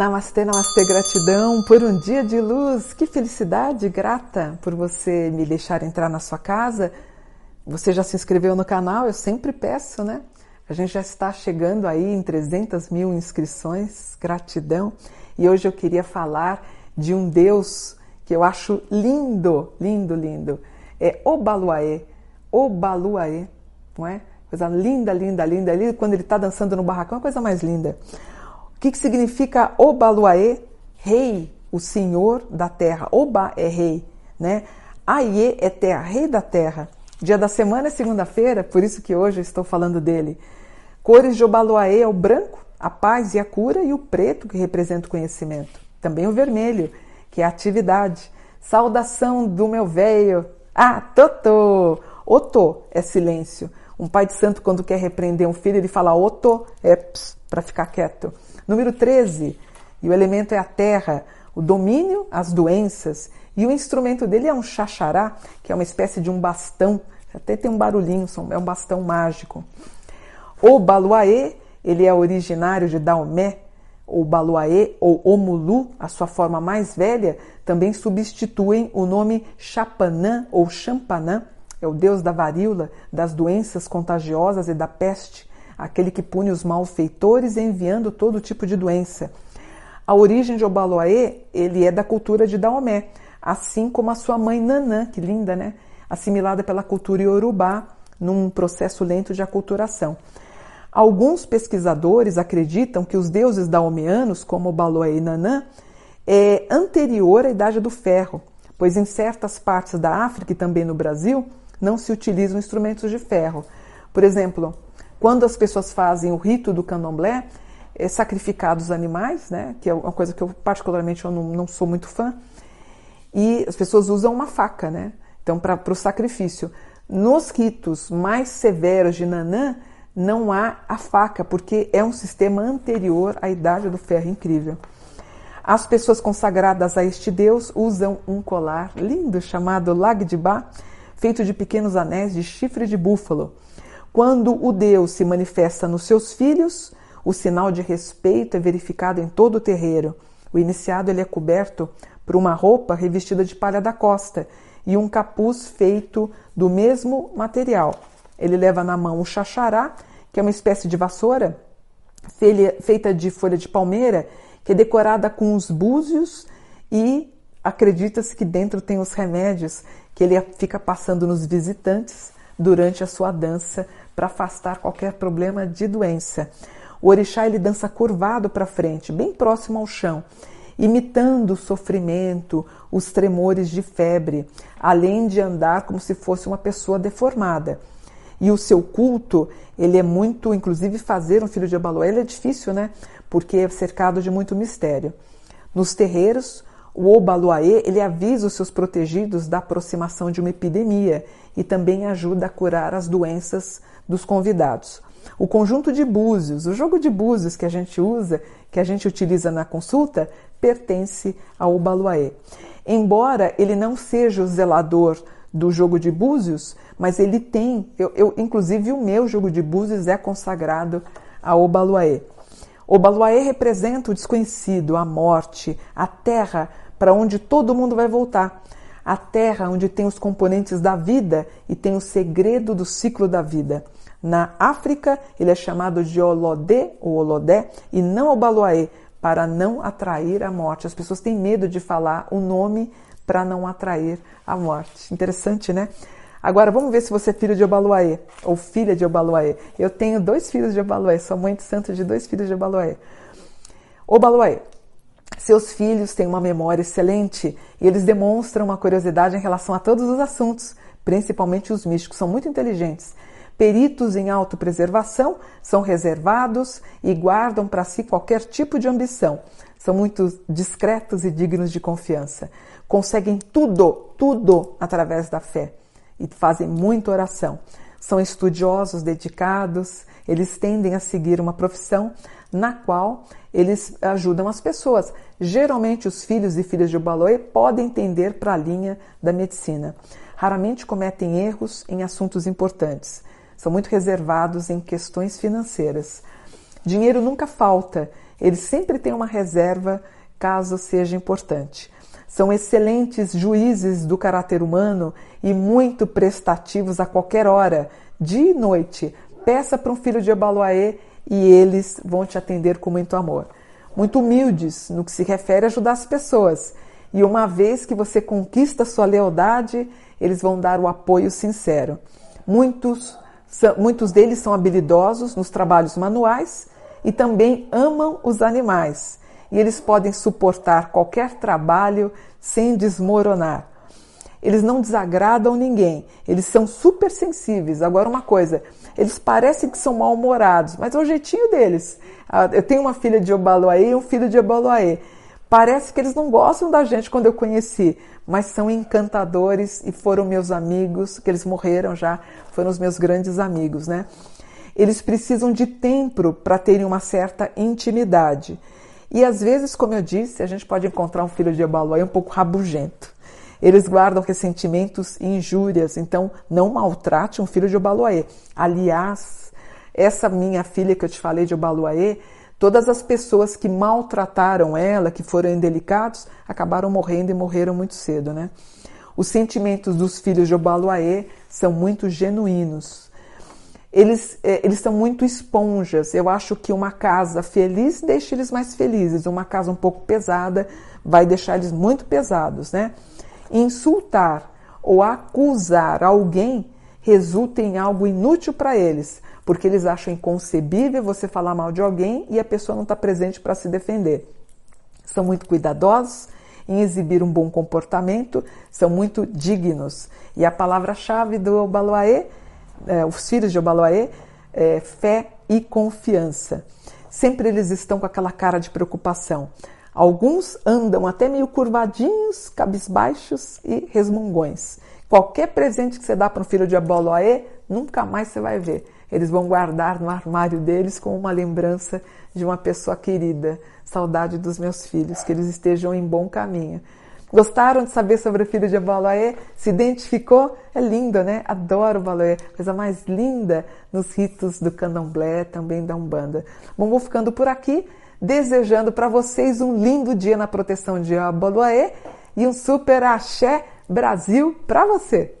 Namastê, namastê, gratidão por um dia de luz. Que felicidade, grata por você me deixar entrar na sua casa. Você já se inscreveu no canal? Eu sempre peço, né? A gente já está chegando aí em 300 mil inscrições. Gratidão. E hoje eu queria falar de um Deus que eu acho lindo, lindo, lindo. É Obaluaê. Obaluaê, não é? Coisa linda, linda, linda. Quando ele está dançando no barracão, é a coisa mais linda. O que, que significa Obaluaê? Rei, o senhor da terra. Oba é rei, né? Aie é terra, rei da terra. Dia da semana é segunda-feira, por isso que hoje eu estou falando dele. Cores de Obaluaê é o branco, a paz e a cura, e o preto, que representa o conhecimento. Também o vermelho, que é a atividade. Saudação do meu velho. Ah, Totô! Otô é silêncio. Um pai de santo, quando quer repreender um filho, ele fala Otô, é para ficar quieto. Número 13, e o elemento é a terra, o domínio, as doenças, e o instrumento dele é um xaxará, que é uma espécie de um bastão, até tem um barulhinho, é um bastão mágico. O baluaê, ele é originário de Daomé, ou baluaê ou omulu, a sua forma mais velha, também substituem o nome Chapanã ou Champanã, é o deus da varíola, das doenças contagiosas e da peste, aquele que pune os malfeitores enviando todo tipo de doença. A origem de Obaloaê, ele é da cultura de Daomé, assim como a sua mãe Nanã, que linda, né? Assimilada pela cultura iorubá, num processo lento de aculturação. Alguns pesquisadores acreditam que os deuses daomeanos, como Obaloaê e Nanã, é anterior à Idade do Ferro, pois em certas partes da África e também no Brasil não se utilizam instrumentos de ferro. Por exemplo, quando as pessoas fazem o rito do candomblé, é sacrificados os animais, né, que é uma coisa que eu particularmente eu não, não sou muito fã, e as pessoas usam uma faca, né? Então, para o sacrifício. Nos ritos mais severos de Nanã, não há a faca, porque é um sistema anterior à Idade do Ferro incrível. As pessoas consagradas a este deus usam um colar lindo chamado Lagdibá, feito de pequenos anéis de chifre de búfalo. Quando o Deus se manifesta nos seus filhos, o sinal de respeito é verificado em todo o terreiro. O iniciado ele é coberto por uma roupa revestida de palha da costa e um capuz feito do mesmo material. Ele leva na mão o xaxará, que é uma espécie de vassoura feita de folha de palmeira, que é decorada com os búzios e acredita-se que dentro tem os remédios que ele fica passando nos visitantes durante a sua dança para afastar qualquer problema de doença. O orixá ele dança curvado para frente, bem próximo ao chão, imitando o sofrimento, os tremores de febre, além de andar como se fosse uma pessoa deformada. E o seu culto, ele é muito, inclusive fazer um filho de Abalué, ele é difícil, né? Porque é cercado de muito mistério. Nos terreiros, o Obaluaê, ele avisa os seus protegidos da aproximação de uma epidemia e também ajuda a curar as doenças dos convidados. O conjunto de búzios, o jogo de búzios que a gente usa, que a gente utiliza na consulta, pertence ao Obaluaê. Embora ele não seja o zelador do jogo de búzios, mas ele tem, eu, eu, inclusive o meu jogo de búzios é consagrado a Obaluaê. Obaluaê representa o desconhecido, a morte, a terra para onde todo mundo vai voltar. A terra onde tem os componentes da vida e tem o segredo do ciclo da vida. Na África, ele é chamado de Olodé ou Olodé e não Obaluaê, para não atrair a morte. As pessoas têm medo de falar o nome para não atrair a morte. Interessante, né? Agora vamos ver se você é filho de Obaluaê ou filha de Obaluaê. Eu tenho dois filhos de Obaluaê, sou mãe de santo de dois filhos de Obaluaê. Obaluaê, seus filhos têm uma memória excelente e eles demonstram uma curiosidade em relação a todos os assuntos, principalmente os místicos, são muito inteligentes. Peritos em autopreservação são reservados e guardam para si qualquer tipo de ambição. São muito discretos e dignos de confiança. Conseguem tudo, tudo através da fé e fazem muita oração. São estudiosos, dedicados, eles tendem a seguir uma profissão na qual eles ajudam as pessoas. Geralmente, os filhos e filhas de Obaloe podem tender para a linha da medicina. Raramente cometem erros em assuntos importantes. São muito reservados em questões financeiras. Dinheiro nunca falta Eles sempre têm uma reserva caso seja importante. São excelentes juízes do caráter humano e muito prestativos a qualquer hora, dia e noite. Peça para um filho de Ebaloaê e eles vão te atender com muito amor. Muito humildes no que se refere a ajudar as pessoas. E uma vez que você conquista sua lealdade, eles vão dar o apoio sincero. Muitos, muitos deles são habilidosos nos trabalhos manuais e também amam os animais. E eles podem suportar qualquer trabalho sem desmoronar. Eles não desagradam ninguém, eles são super sensíveis. Agora, uma coisa, eles parecem que são mal-humorados, mas é o jeitinho deles. Ah, eu tenho uma filha de Obaloaê e um filho de Obaloaê. Parece que eles não gostam da gente quando eu conheci, mas são encantadores e foram meus amigos, que eles morreram já, foram os meus grandes amigos, né? Eles precisam de tempo para terem uma certa intimidade. E às vezes, como eu disse, a gente pode encontrar um filho de Ebaloé um pouco rabugento. Eles guardam ressentimentos e injúrias, então não maltrate um filho de Obaloaê. Aliás, essa minha filha que eu te falei de Obaloaê, todas as pessoas que maltrataram ela, que foram indelicados, acabaram morrendo e morreram muito cedo, né? Os sentimentos dos filhos de Obaloaê são muito genuínos eles, é, eles são muito esponjas. Eu acho que uma casa feliz deixa eles mais felizes, uma casa um pouco pesada vai deixar eles muito pesados, né? Insultar ou acusar alguém resulta em algo inútil para eles, porque eles acham inconcebível você falar mal de alguém e a pessoa não está presente para se defender. São muito cuidadosos em exibir um bom comportamento, são muito dignos. E a palavra-chave do Baloaê é, os filhos de Obaloaê, é, fé e confiança. Sempre eles estão com aquela cara de preocupação. Alguns andam até meio curvadinhos, cabisbaixos e resmungões. Qualquer presente que você dá para um filho de Aboloaê, nunca mais você vai ver. Eles vão guardar no armário deles como uma lembrança de uma pessoa querida. Saudade dos meus filhos, que eles estejam em bom caminho. Gostaram de saber sobre o filho de Baloé? Se identificou? É lindo, né? Adoro o Baloé. Coisa mais linda nos ritos do candomblé, também da Umbanda. Bom, vou ficando por aqui, desejando para vocês um lindo dia na proteção de Abaloé e um super axé Brasil para você!